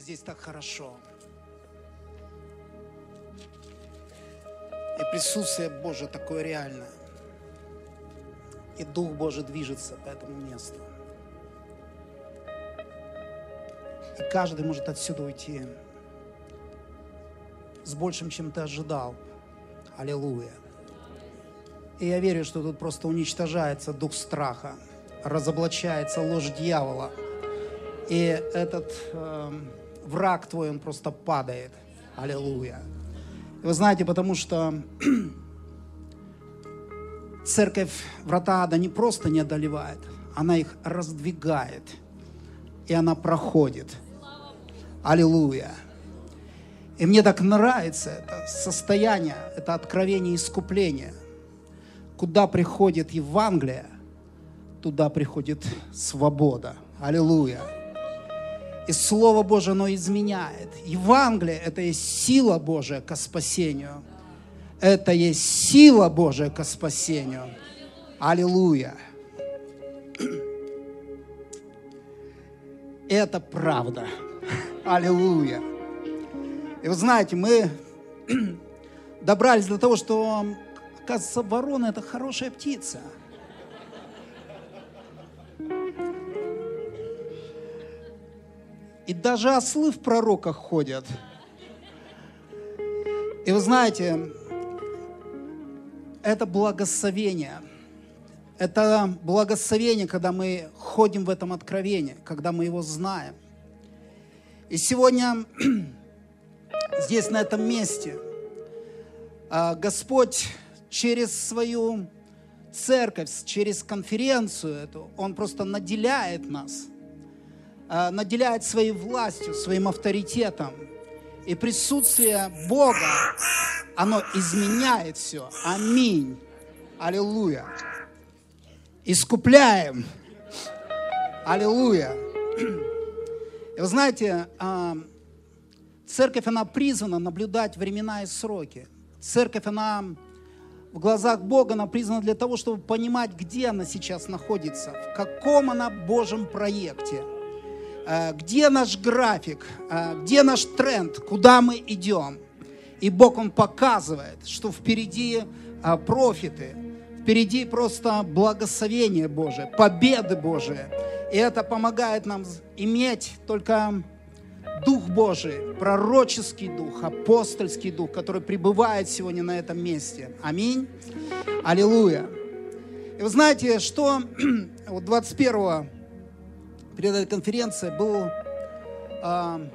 Здесь так хорошо. И присутствие Божие такое реальное. И Дух Божий движется по этому месту. И каждый может отсюда уйти с большим, чем ты ожидал. Аллилуйя. И я верю, что тут просто уничтожается дух страха, разоблачается ложь дьявола. И этот э, враг твой, он просто падает. Аллилуйя. И вы знаете, потому что церковь врата ада не просто не одолевает, она их раздвигает. И она проходит. Аллилуйя. И мне так нравится это состояние, это откровение искупления. Куда приходит Евангелие, туда приходит свобода. Аллилуйя. И Слово Божие, оно изменяет. Евангелие – это есть сила Божия к спасению. Это есть сила Божия к спасению. Аллилуйя. Это правда. Аллилуйя. И вы знаете, мы добрались до того, что, оказывается, ворона – это хорошая птица. И даже ослы в пророках ходят. И вы знаете, это благословение. Это благословение, когда мы ходим в этом откровении, когда мы его знаем. И сегодня здесь, на этом месте, а, Господь через свою церковь, через конференцию эту, Он просто наделяет нас, наделяет своей властью, своим авторитетом. И присутствие Бога, оно изменяет все. Аминь. Аллилуйя. Искупляем. Аллилуйя. И вы знаете, а, Церковь, она призвана наблюдать времена и сроки. Церковь, она в глазах Бога, она призвана для того, чтобы понимать, где она сейчас находится, в каком она Божьем проекте, э, где наш график, э, где наш тренд, куда мы идем. И Бог, Он показывает, что впереди э, профиты, впереди просто благословение Божие, победы Божие. И это помогает нам иметь только Дух Божий, пророческий дух, апостольский дух, который пребывает сегодня на этом месте. Аминь. Аллилуйя. И вы знаете, что вот 21-го перед этой конференцией был э,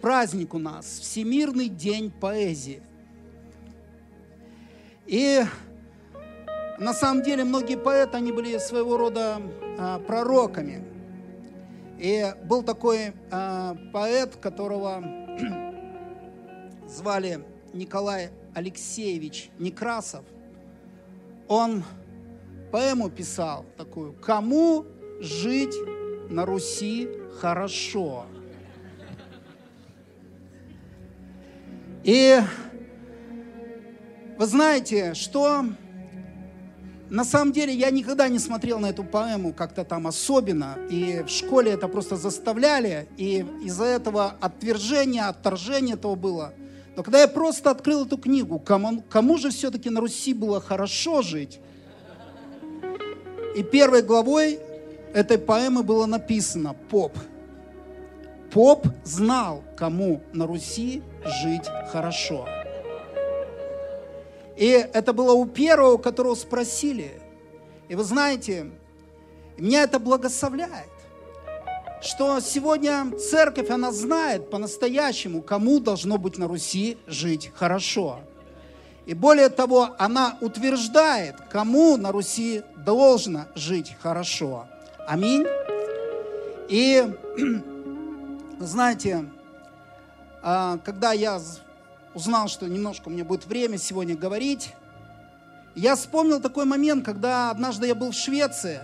праздник у нас, Всемирный день поэзии. И на самом деле многие поэты, они были своего рода э, пророками – и был такой э, поэт, которого звали Николай Алексеевич Некрасов. Он поэму писал такую «Кому жить на Руси хорошо?» И вы знаете, что на самом деле я никогда не смотрел на эту поэму как-то там особенно, и в школе это просто заставляли, и из-за этого отвержения, отторжения этого было. Но когда я просто открыл эту книгу, кому, кому же все-таки на Руси было хорошо жить? И первой главой этой поэмы было написано «Поп». Поп знал, кому на Руси жить хорошо. И это было у первого, которого спросили. И вы знаете, меня это благословляет, что сегодня церковь, она знает по-настоящему, кому должно быть на Руси жить хорошо. И более того, она утверждает, кому на Руси должно жить хорошо. Аминь. И, знаете, а, когда я узнал, что немножко у меня будет время сегодня говорить, я вспомнил такой момент, когда однажды я был в Швеции.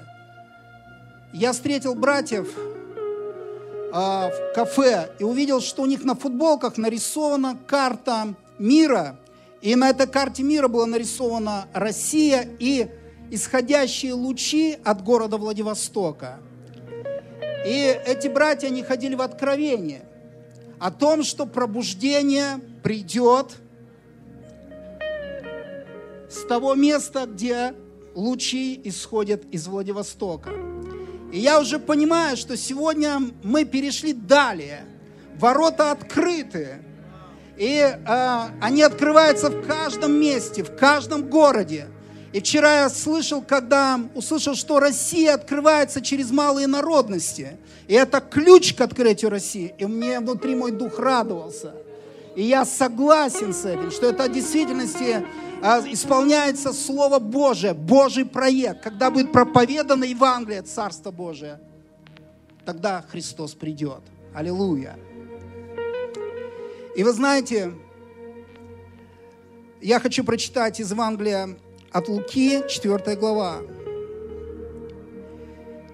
Я встретил братьев э, в кафе и увидел, что у них на футболках нарисована карта мира. И на этой карте мира была нарисована Россия и исходящие лучи от города Владивостока. И эти братья, они ходили в откровение о том, что пробуждение придет с того места, где лучи исходят из Владивостока. И я уже понимаю, что сегодня мы перешли далее. Ворота открыты. И э, они открываются в каждом месте, в каждом городе. И вчера я слышал, когда услышал, что Россия открывается через малые народности. И это ключ к открытию России. И мне внутри мой дух радовался. И я согласен с этим, что это в действительности а, исполняется Слово Божие, Божий проект. Когда будет проповедано Евангелие, Царство Божие, тогда Христос придет. Аллилуйя. И вы знаете, я хочу прочитать из Евангелия от Луки, 4 глава.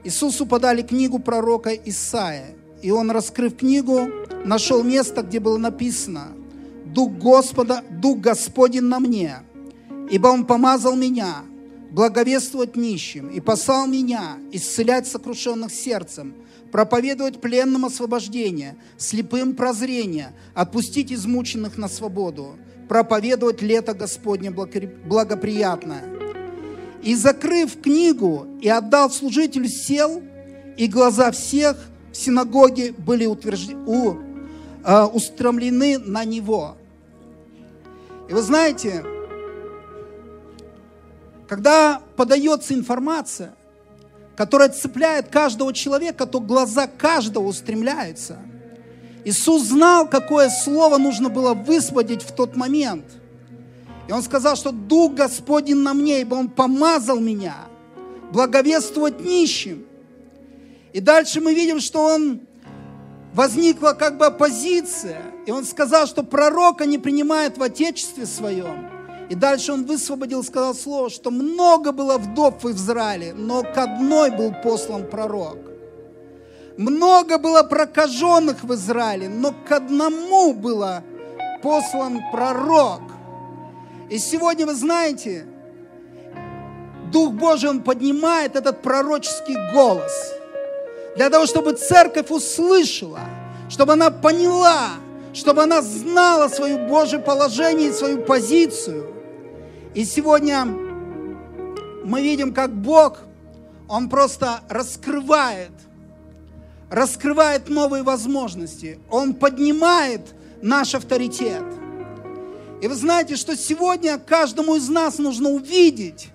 Иисусу подали книгу пророка Исаия, и он, раскрыв книгу, нашел место, где было написано «Дух Господа, Дух Господень на мне, ибо Он помазал меня благовествовать нищим и послал меня исцелять сокрушенных сердцем, проповедовать пленным освобождение, слепым прозрение, отпустить измученных на свободу, проповедовать лето Господне благоприятное. И закрыв книгу и отдал служителю, сел, и глаза всех в синагоге были утвержд... у, э, устремлены на него. И вы знаете, когда подается информация, которая цепляет каждого человека, то глаза каждого устремляются – Иисус знал, какое слово нужно было высвободить в тот момент. И Он сказал, что Дух Господень на мне, ибо Он помазал меня благовествовать нищим. И дальше мы видим, что Он возникла как бы оппозиция. И Он сказал, что пророка не принимает в Отечестве своем. И дальше он высвободил, сказал слово, что много было вдов в Израиле, но к одной был послан пророк. Много было прокаженных в Израиле, но к одному было послан пророк. И сегодня, вы знаете, Дух Божий, Он поднимает этот пророческий голос для того, чтобы церковь услышала, чтобы она поняла, чтобы она знала свое Божье положение и свою позицию. И сегодня мы видим, как Бог, Он просто раскрывает – раскрывает новые возможности. Он поднимает наш авторитет. И вы знаете, что сегодня каждому из нас нужно увидеть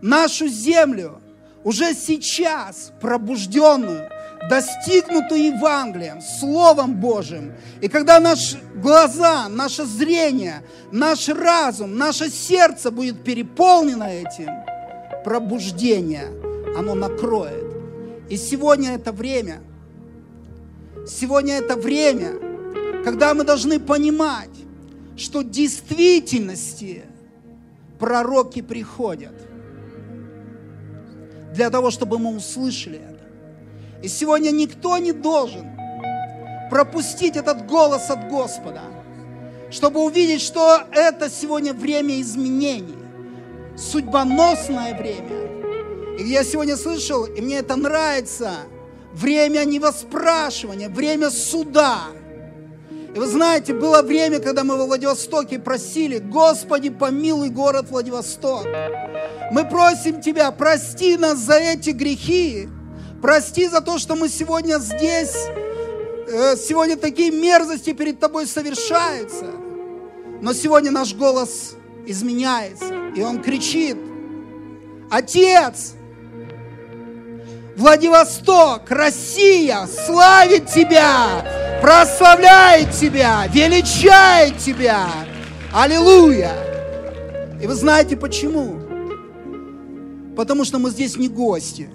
нашу землю уже сейчас пробужденную, достигнутую Евангелием, Словом Божьим. И когда наши глаза, наше зрение, наш разум, наше сердце будет переполнено этим, пробуждение, оно накроет. И сегодня это время – Сегодня это время, когда мы должны понимать, что в действительности пророки приходят для того, чтобы мы услышали это. И сегодня никто не должен пропустить этот голос от Господа, чтобы увидеть, что это сегодня время изменений, судьбоносное время. И я сегодня слышал, и мне это нравится – время невоспрашивания, время суда. И вы знаете, было время, когда мы во Владивостоке просили, Господи, помилуй город Владивосток. Мы просим Тебя, прости нас за эти грехи, прости за то, что мы сегодня здесь, э, сегодня такие мерзости перед Тобой совершаются. Но сегодня наш голос изменяется, и он кричит, Отец, Владивосток, Россия славит Тебя, прославляет Тебя, величает Тебя. Аллилуйя! И вы знаете почему? Потому что мы здесь не гости.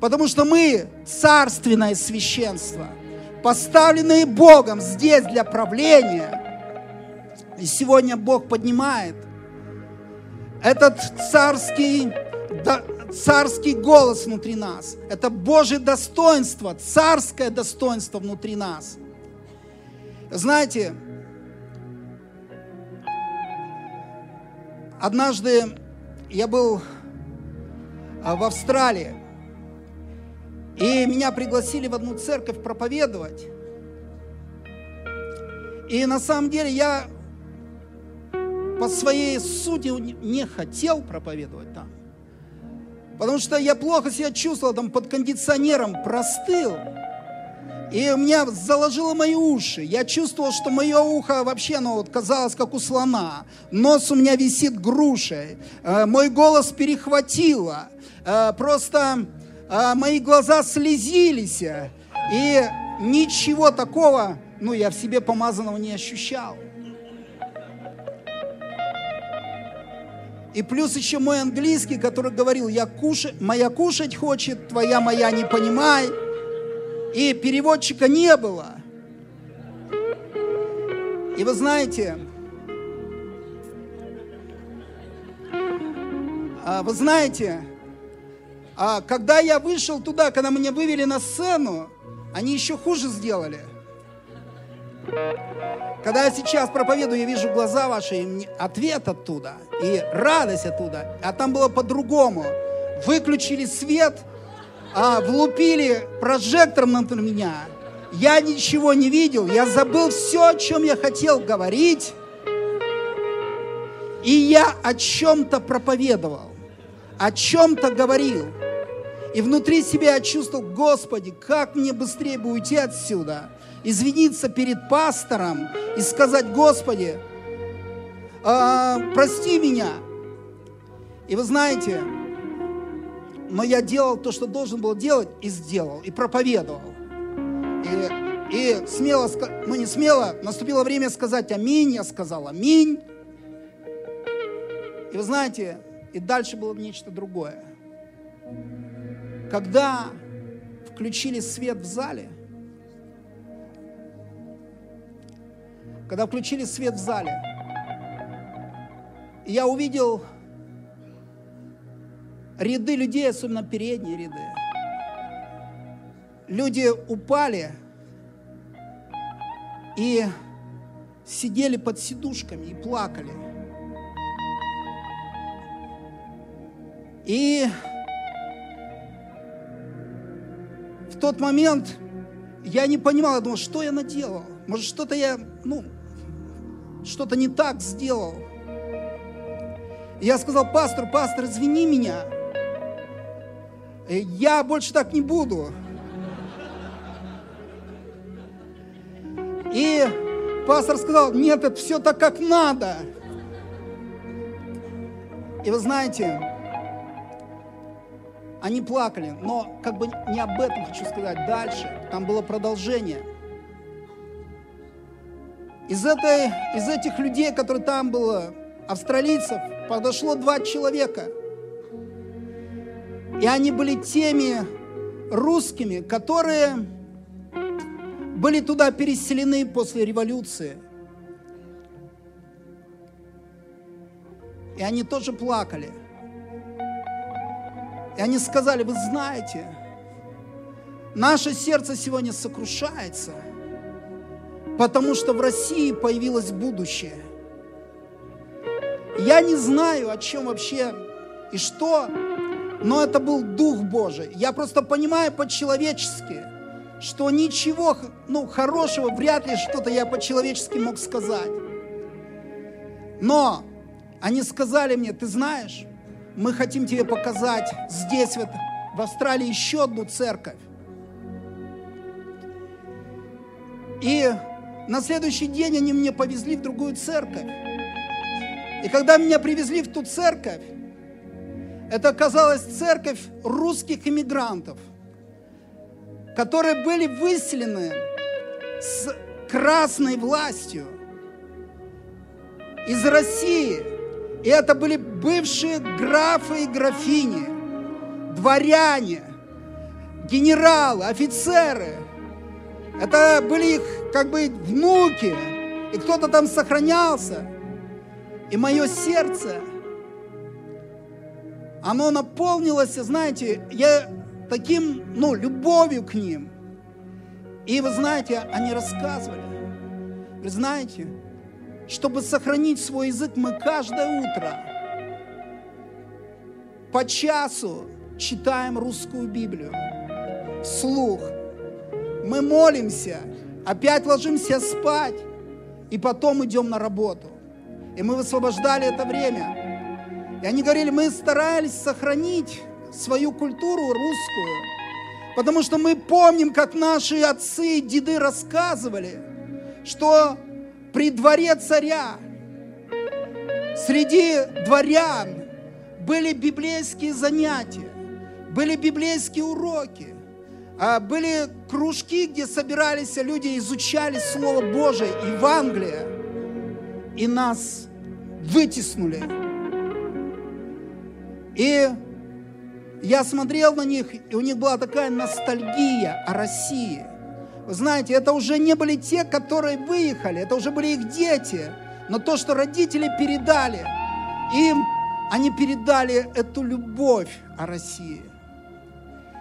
Потому что мы царственное священство, поставленные Богом здесь для правления. И сегодня Бог поднимает этот царский царский голос внутри нас. Это Божье достоинство, царское достоинство внутри нас. Знаете, однажды я был а, в Австралии, И меня пригласили в одну церковь проповедовать. И на самом деле я по своей сути не хотел проповедовать там. Потому что я плохо себя чувствовал там под кондиционером, простыл. И у меня заложило мои уши. Я чувствовал, что мое ухо вообще, ну, вот, казалось, как у слона. Нос у меня висит грушей. Э, мой голос перехватило. Э, просто э, мои глаза слезились. И ничего такого, ну, я в себе помазанного не ощущал. И плюс еще мой английский, который говорил, я кушать, моя кушать хочет, твоя моя не понимай. И переводчика не было. И вы знаете, а, вы знаете, а когда я вышел туда, когда меня вывели на сцену, они еще хуже сделали – когда я сейчас проповедую, я вижу глаза ваши, и ответ оттуда, и радость оттуда. А там было по-другому. Выключили свет, а, влупили прожектором на меня. Я ничего не видел, я забыл все, о чем я хотел говорить. И я о чем-то проповедовал, о чем-то говорил. И внутри себя я чувствовал, Господи, как мне быстрее бы уйти отсюда – извиниться перед пастором и сказать, Господи, э, прости меня. И вы знаете, но я делал то, что должен был делать, и сделал, и проповедовал. И, и смело, ну не смело, наступило время сказать аминь, я сказал аминь. И вы знаете, и дальше было нечто другое. Когда включили свет в зале – когда включили свет в зале, я увидел ряды людей, особенно передние ряды. Люди упали и сидели под сидушками и плакали. И в тот момент я не понимал, я думал, что я наделал. Может, что-то я, ну, что-то не так сделал. Я сказал, пастор, пастор, извини меня. Я больше так не буду. И пастор сказал, нет, это все так, как надо. И вы знаете, они плакали, но как бы не об этом хочу сказать дальше. Там было продолжение – из, этой, из этих людей, которые там было, австралийцев, подошло два человека. И они были теми русскими, которые были туда переселены после революции. И они тоже плакали. И они сказали, вы знаете, наше сердце сегодня сокрушается – Потому что в России появилось будущее. Я не знаю, о чем вообще и что, но это был Дух Божий. Я просто понимаю по-человечески, что ничего ну, хорошего вряд ли что-то я по-человечески мог сказать. Но они сказали мне, ты знаешь, мы хотим тебе показать здесь, вот, в Австралии, еще одну церковь. И на следующий день они мне повезли в другую церковь. И когда меня привезли в ту церковь, это оказалась церковь русских иммигрантов, которые были выселены с красной властью из России. И это были бывшие графы и графини, дворяне, генералы, офицеры. Это были их как бы внуки, и кто-то там сохранялся. И мое сердце, оно наполнилось, знаете, я таким, ну, любовью к ним. И вы знаете, они рассказывали, вы знаете, чтобы сохранить свой язык, мы каждое утро по часу читаем русскую Библию. вслух. Мы молимся, опять ложимся спать, и потом идем на работу. И мы высвобождали это время. И они говорили, мы старались сохранить свою культуру русскую, потому что мы помним, как наши отцы и деды рассказывали, что при дворе царя среди дворян были библейские занятия, были библейские уроки, а были кружки, где собирались люди, изучали Слово Божие, Евангелие, и нас вытеснули. И я смотрел на них, и у них была такая ностальгия о России. Вы знаете, это уже не были те, которые выехали, это уже были их дети. Но то, что родители передали, им они передали эту любовь о России.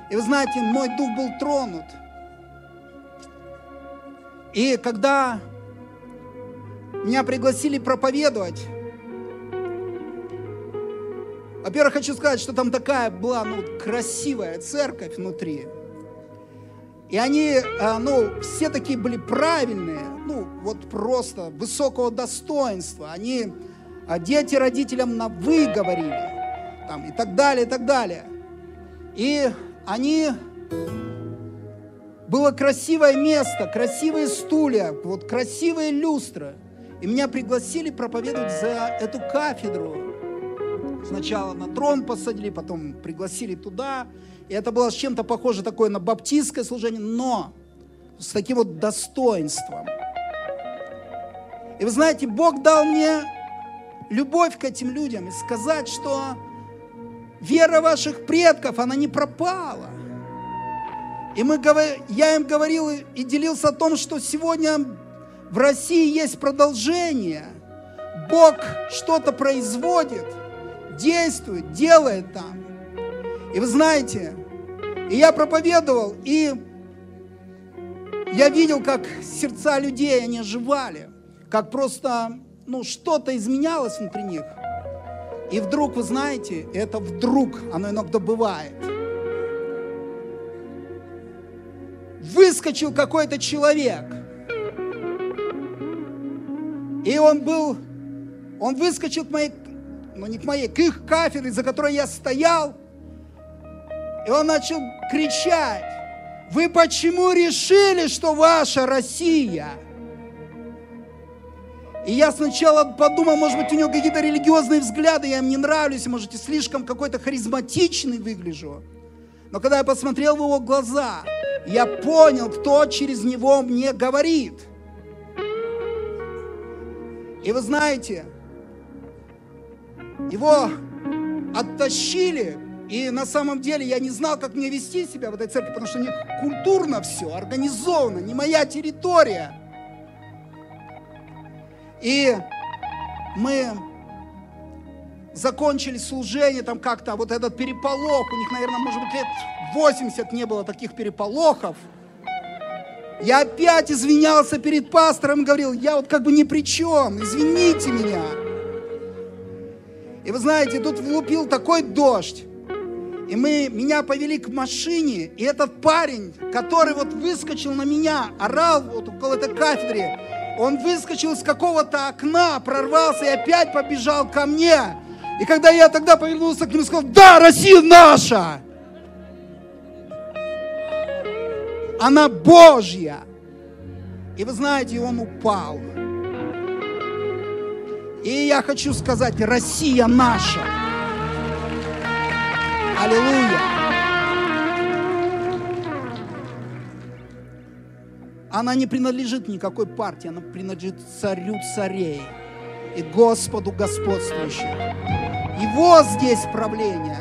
И вы знаете, мой дух был тронут. И когда меня пригласили проповедовать, во-первых, хочу сказать, что там такая была ну, красивая церковь внутри. И они, а, ну, все такие были правильные, ну, вот просто высокого достоинства. Они, а, дети родителям на «вы» говорили, там, и так далее, и так далее. И они, было красивое место, красивые стулья, вот красивые люстры. И меня пригласили проповедовать за эту кафедру Сначала на трон посадили, потом пригласили туда. И это было с чем-то похоже такое на баптистское служение, но с таким вот достоинством. И вы знаете, Бог дал мне любовь к этим людям и сказать, что вера ваших предков, она не пропала. И мы, я им говорил и делился о том, что сегодня в России есть продолжение. Бог что-то производит – действует, делает там. И вы знаете, и я проповедовал, и я видел, как сердца людей, они оживали, как просто, ну, что-то изменялось внутри них. И вдруг, вы знаете, это вдруг, оно иногда бывает. Выскочил какой-то человек. И он был, он выскочил к моей но не к моей, к их кафедре, за которой я стоял. И он начал кричать, вы почему решили, что ваша Россия? И я сначала подумал, может быть, у него какие-то религиозные взгляды, я им не нравлюсь, может, и слишком какой-то харизматичный выгляжу. Но когда я посмотрел в его глаза, я понял, кто через него мне говорит. И вы знаете, его оттащили, и на самом деле я не знал, как мне вести себя в этой церкви, потому что у них культурно все, организовано, не моя территория. И мы закончили служение, там как-то вот этот переполох, у них, наверное, может быть, лет 80 не было таких переполохов. Я опять извинялся перед пастором, говорил, я вот как бы ни при чем, извините меня. И вы знаете, тут влупил такой дождь. И мы, меня повели к машине, и этот парень, который вот выскочил на меня, орал вот около этой кафедры, он выскочил из какого-то окна, прорвался и опять побежал ко мне. И когда я тогда повернулся к нему, сказал, да, Россия наша! Она Божья! И вы знаете, он упал. И я хочу сказать, Россия наша. Аллилуйя. Она не принадлежит никакой партии, она принадлежит царю царей и Господу господствующим. Его здесь правление,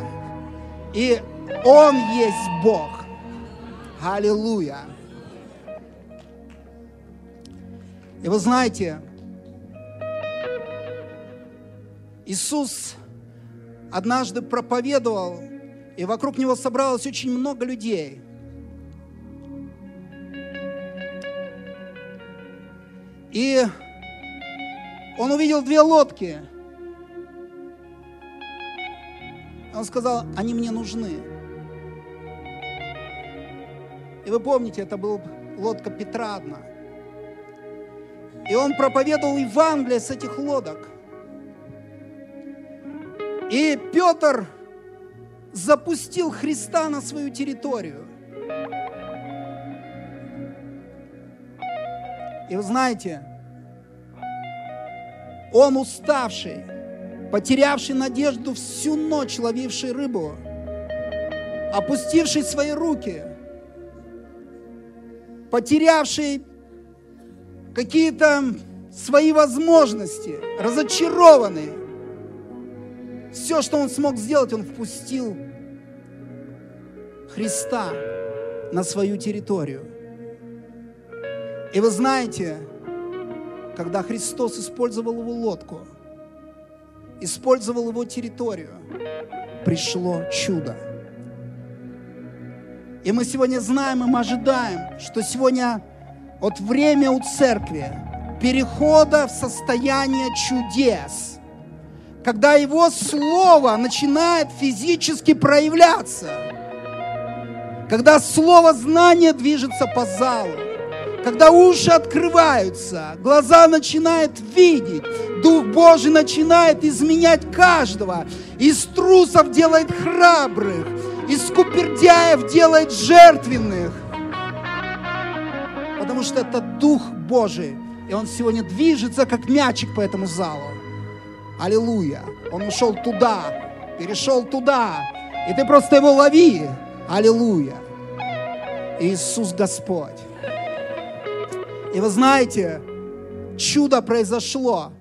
и Он есть Бог. Аллилуйя. И вы знаете, Иисус однажды проповедовал, и вокруг него собралось очень много людей. И он увидел две лодки. Он сказал, они мне нужны. вы помните, это была лодка Петра одна. И он проповедовал Евангелие с этих лодок. И Петр запустил Христа на свою территорию. И вы знаете, он уставший, потерявший надежду всю ночь ловивший рыбу, опустивший свои руки, потерявший какие-то свои возможности, разочарованный. Все, что он смог сделать, он впустил Христа на свою территорию. И вы знаете, когда Христос использовал его лодку, использовал его территорию, пришло чудо. И мы сегодня знаем и мы ожидаем, что сегодня от время у церкви перехода в состояние чудес, когда Его Слово начинает физически проявляться, когда Слово знания движется по залу, когда уши открываются, глаза начинают видеть, Дух Божий начинает изменять каждого, из трусов делает храбрых, из скупердяев делает жертвенных. Потому что это Дух Божий, и Он сегодня движется, как мячик по этому залу. Аллилуйя. Он ушел туда, перешел туда, и ты просто его лови. Аллилуйя. Иисус Господь. И вы знаете, чудо произошло.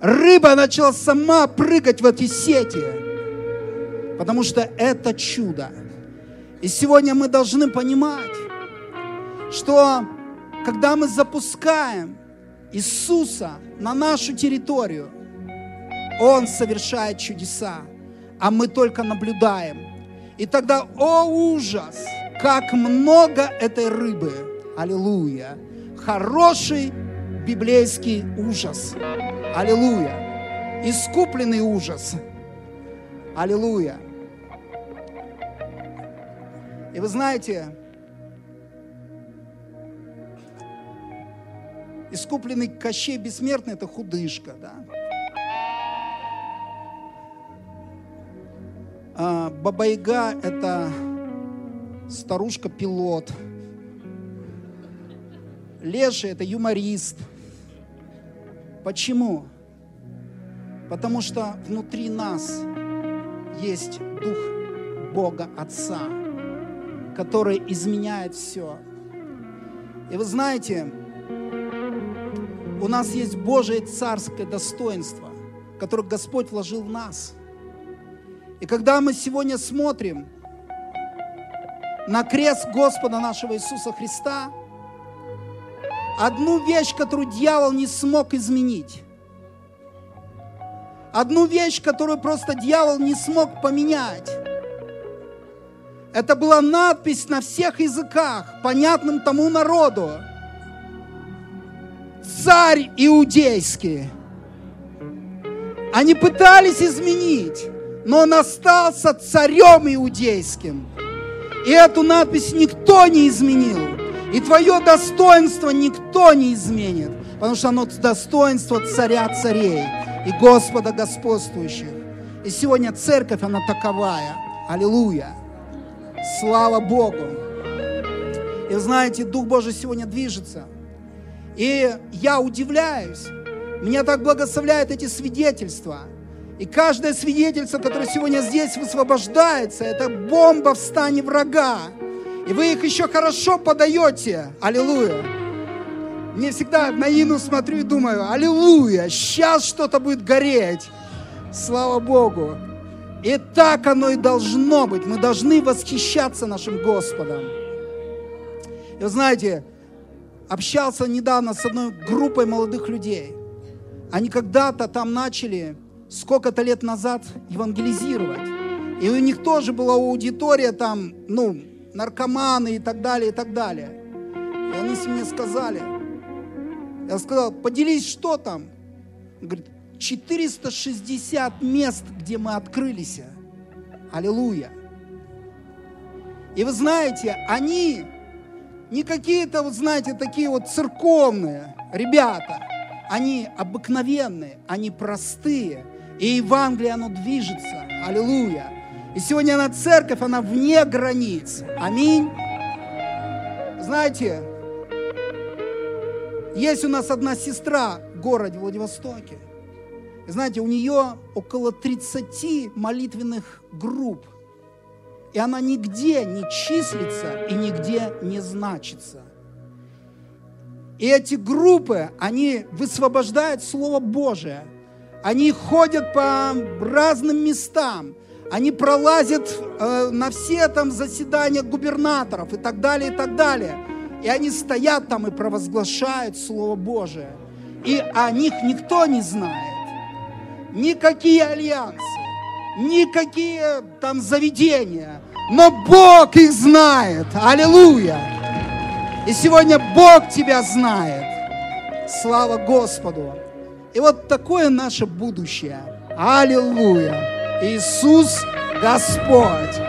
Рыба начала сама прыгать в эти сети, потому что это чудо. И сегодня мы должны понимать, что когда мы запускаем Иисуса на нашу территорию, Он совершает чудеса, а мы только наблюдаем. И тогда, о ужас, как много этой рыбы – Аллилуйя. Хороший библейский ужас. Аллилуйя. Искупленный ужас. Аллилуйя. И вы знаете, искупленный Кощей Бессмертный – это худышка, да? А, Бабайга – это старушка-пилот – Леший – это юморист. Почему? Потому что внутри нас есть Дух Бога Отца, который изменяет все. И вы знаете, у нас есть Божие царское достоинство, которое Господь вложил в нас. И когда мы сегодня смотрим на крест Господа нашего Иисуса Христа – одну вещь, которую дьявол не смог изменить. Одну вещь, которую просто дьявол не смог поменять. Это была надпись на всех языках, понятным тому народу. Царь иудейский. Они пытались изменить, но он остался царем иудейским. И эту надпись никто не изменил. И твое достоинство никто не изменит, потому что оно достоинство царя царей и Господа господствующих. И сегодня церковь, она таковая. Аллилуйя. Слава Богу. И знаете, Дух Божий сегодня движется. И я удивляюсь. Меня так благословляют эти свидетельства. И каждое свидетельство, которое сегодня здесь высвобождается, это бомба в стане врага. И вы их еще хорошо подаете. Аллилуйя. Мне всегда на Ину смотрю и думаю, аллилуйя, сейчас что-то будет гореть. Слава Богу. И так оно и должно быть. Мы должны восхищаться нашим Господом. И вы знаете, общался недавно с одной группой молодых людей. Они когда-то там начали, сколько-то лет назад, евангелизировать. И у них тоже была аудитория там, ну, наркоманы и так далее, и так далее. И они мне сказали, я сказал, поделись, что там? Он говорит, 460 мест, где мы открылись. Аллилуйя. И вы знаете, они не какие-то, вот знаете, такие вот церковные ребята. Они обыкновенные, они простые. И Евангелие, оно движется. Аллилуйя. И сегодня она церковь, она вне границ. Аминь. Знаете, есть у нас одна сестра в городе Владивостоке. И знаете, у нее около 30 молитвенных групп. И она нигде не числится и нигде не значится. И эти группы, они высвобождают Слово Божие. Они ходят по разным местам. Они пролазят э, на все там заседания губернаторов и так далее, и так далее. И они стоят там и провозглашают Слово Божие. И о них никто не знает. Никакие альянсы, никакие там заведения. Но Бог их знает. Аллилуйя. И сегодня Бог тебя знает. Слава Господу. И вот такое наше будущее. Аллилуйя. Иисус Господь.